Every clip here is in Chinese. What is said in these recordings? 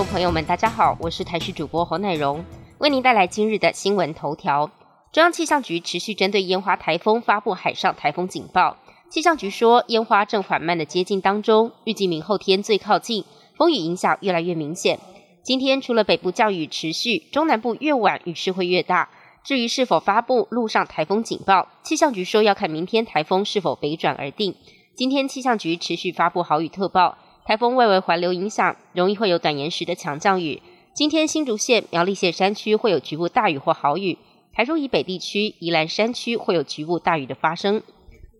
朋友们，大家好，我是台视主播侯乃荣，为您带来今日的新闻头条。中央气象局持续针对烟花台风发布海上台风警报。气象局说，烟花正缓慢的接近当中，预计明后天最靠近，风雨影响越来越明显。今天除了北部降雨持续，中南部越晚雨势会越大。至于是否发布陆上台风警报，气象局说要看明天台风是否北转而定。今天气象局持续发布豪雨特报。台风外围环流影响，容易会有短延时的强降雨。今天新竹县、苗栗县山区会有局部大雨或豪雨，台中以北地区、宜兰山区会有局部大雨的发生。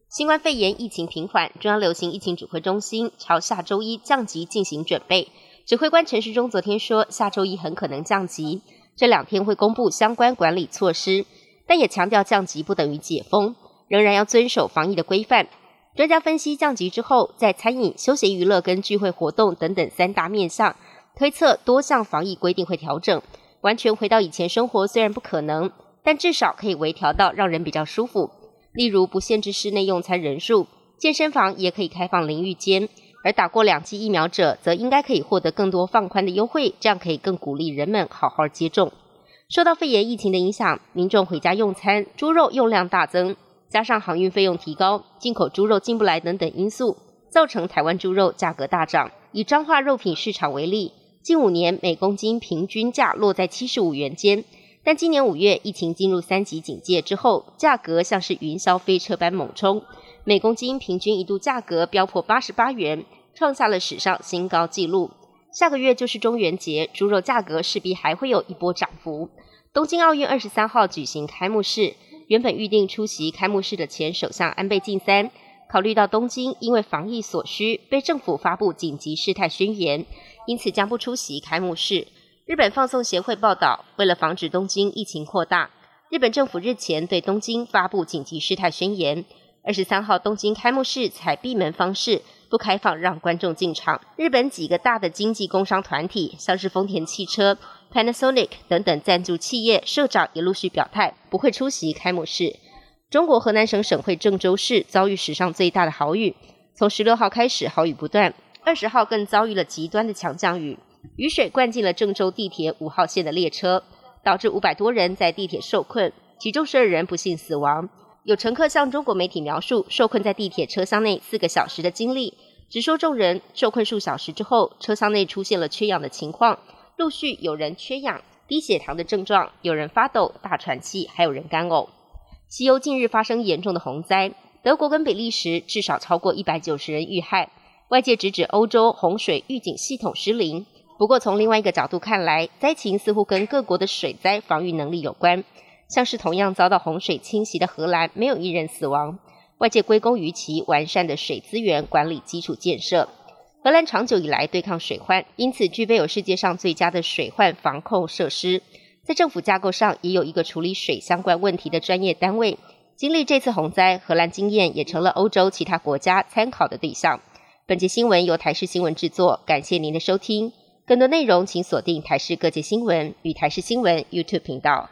新冠肺炎疫情平缓，中央流行疫情指挥中心朝下周一降级进行准备。指挥官陈时中昨天说，下周一很可能降级，这两天会公布相关管理措施，但也强调降级不等于解封，仍然要遵守防疫的规范。专家分析降级之后，在餐饮、休闲娱乐跟聚会活动等等三大面向，推测多项防疫规定会调整。完全回到以前生活虽然不可能，但至少可以微调到让人比较舒服。例如不限制室内用餐人数，健身房也可以开放淋浴间，而打过两剂疫苗者则应该可以获得更多放宽的优惠，这样可以更鼓励人们好好接种。受到肺炎疫情的影响，民众回家用餐，猪肉用量大增。加上航运费用提高、进口猪肉进不来等等因素，造成台湾猪肉价格大涨。以彰化肉品市场为例，近五年每公斤平均价落在七十五元间，但今年五月疫情进入三级警戒之后，价格像是云霄飞车般猛冲，每公斤平均一度价格飙破八十八元，创下了史上新高纪录。下个月就是中元节，猪肉价格势必还会有一波涨幅。东京奥运二十三号举行开幕式。原本预定出席开幕式的前首相安倍晋三，考虑到东京因为防疫所需被政府发布紧急事态宣言，因此将不出席开幕式。日本放送协会报道，为了防止东京疫情扩大，日本政府日前对东京发布紧急事态宣言。二十三号东京开幕式采闭门方式，不开放让观众进场。日本几个大的经济工商团体，像是丰田汽车。Panasonic 等等赞助企业社长也陆续表态不会出席开幕式。中国河南省省会郑州市遭遇史上最大的豪雨，从十六号开始豪雨不断，二十号更遭遇了极端的强降雨，雨水灌进了郑州地铁五号线的列车，导致五百多人在地铁受困，其中十二人不幸死亡。有乘客向中国媒体描述受困在地铁车厢内四个小时的经历，直说众人受困数小时之后，车厢内出现了缺氧的情况。陆续有人缺氧、低血糖的症状，有人发抖、大喘气，还有人干呕。西欧近日发生严重的洪灾，德国跟比利时至少超过一百九十人遇害。外界直指欧洲洪水预警系统失灵。不过从另外一个角度看来，灾情似乎跟各国的水灾防御能力有关。像是同样遭到洪水侵袭的荷兰，没有一人死亡，外界归功于其完善的水资源管理基础建设。荷兰长久以来对抗水患，因此具备有世界上最佳的水患防控设施。在政府架构上，也有一个处理水相关问题的专业单位。经历这次洪灾，荷兰经验也成了欧洲其他国家参考的对象。本节新闻由台视新闻制作，感谢您的收听。更多内容请锁定台视各界新闻与台视新闻 YouTube 频道。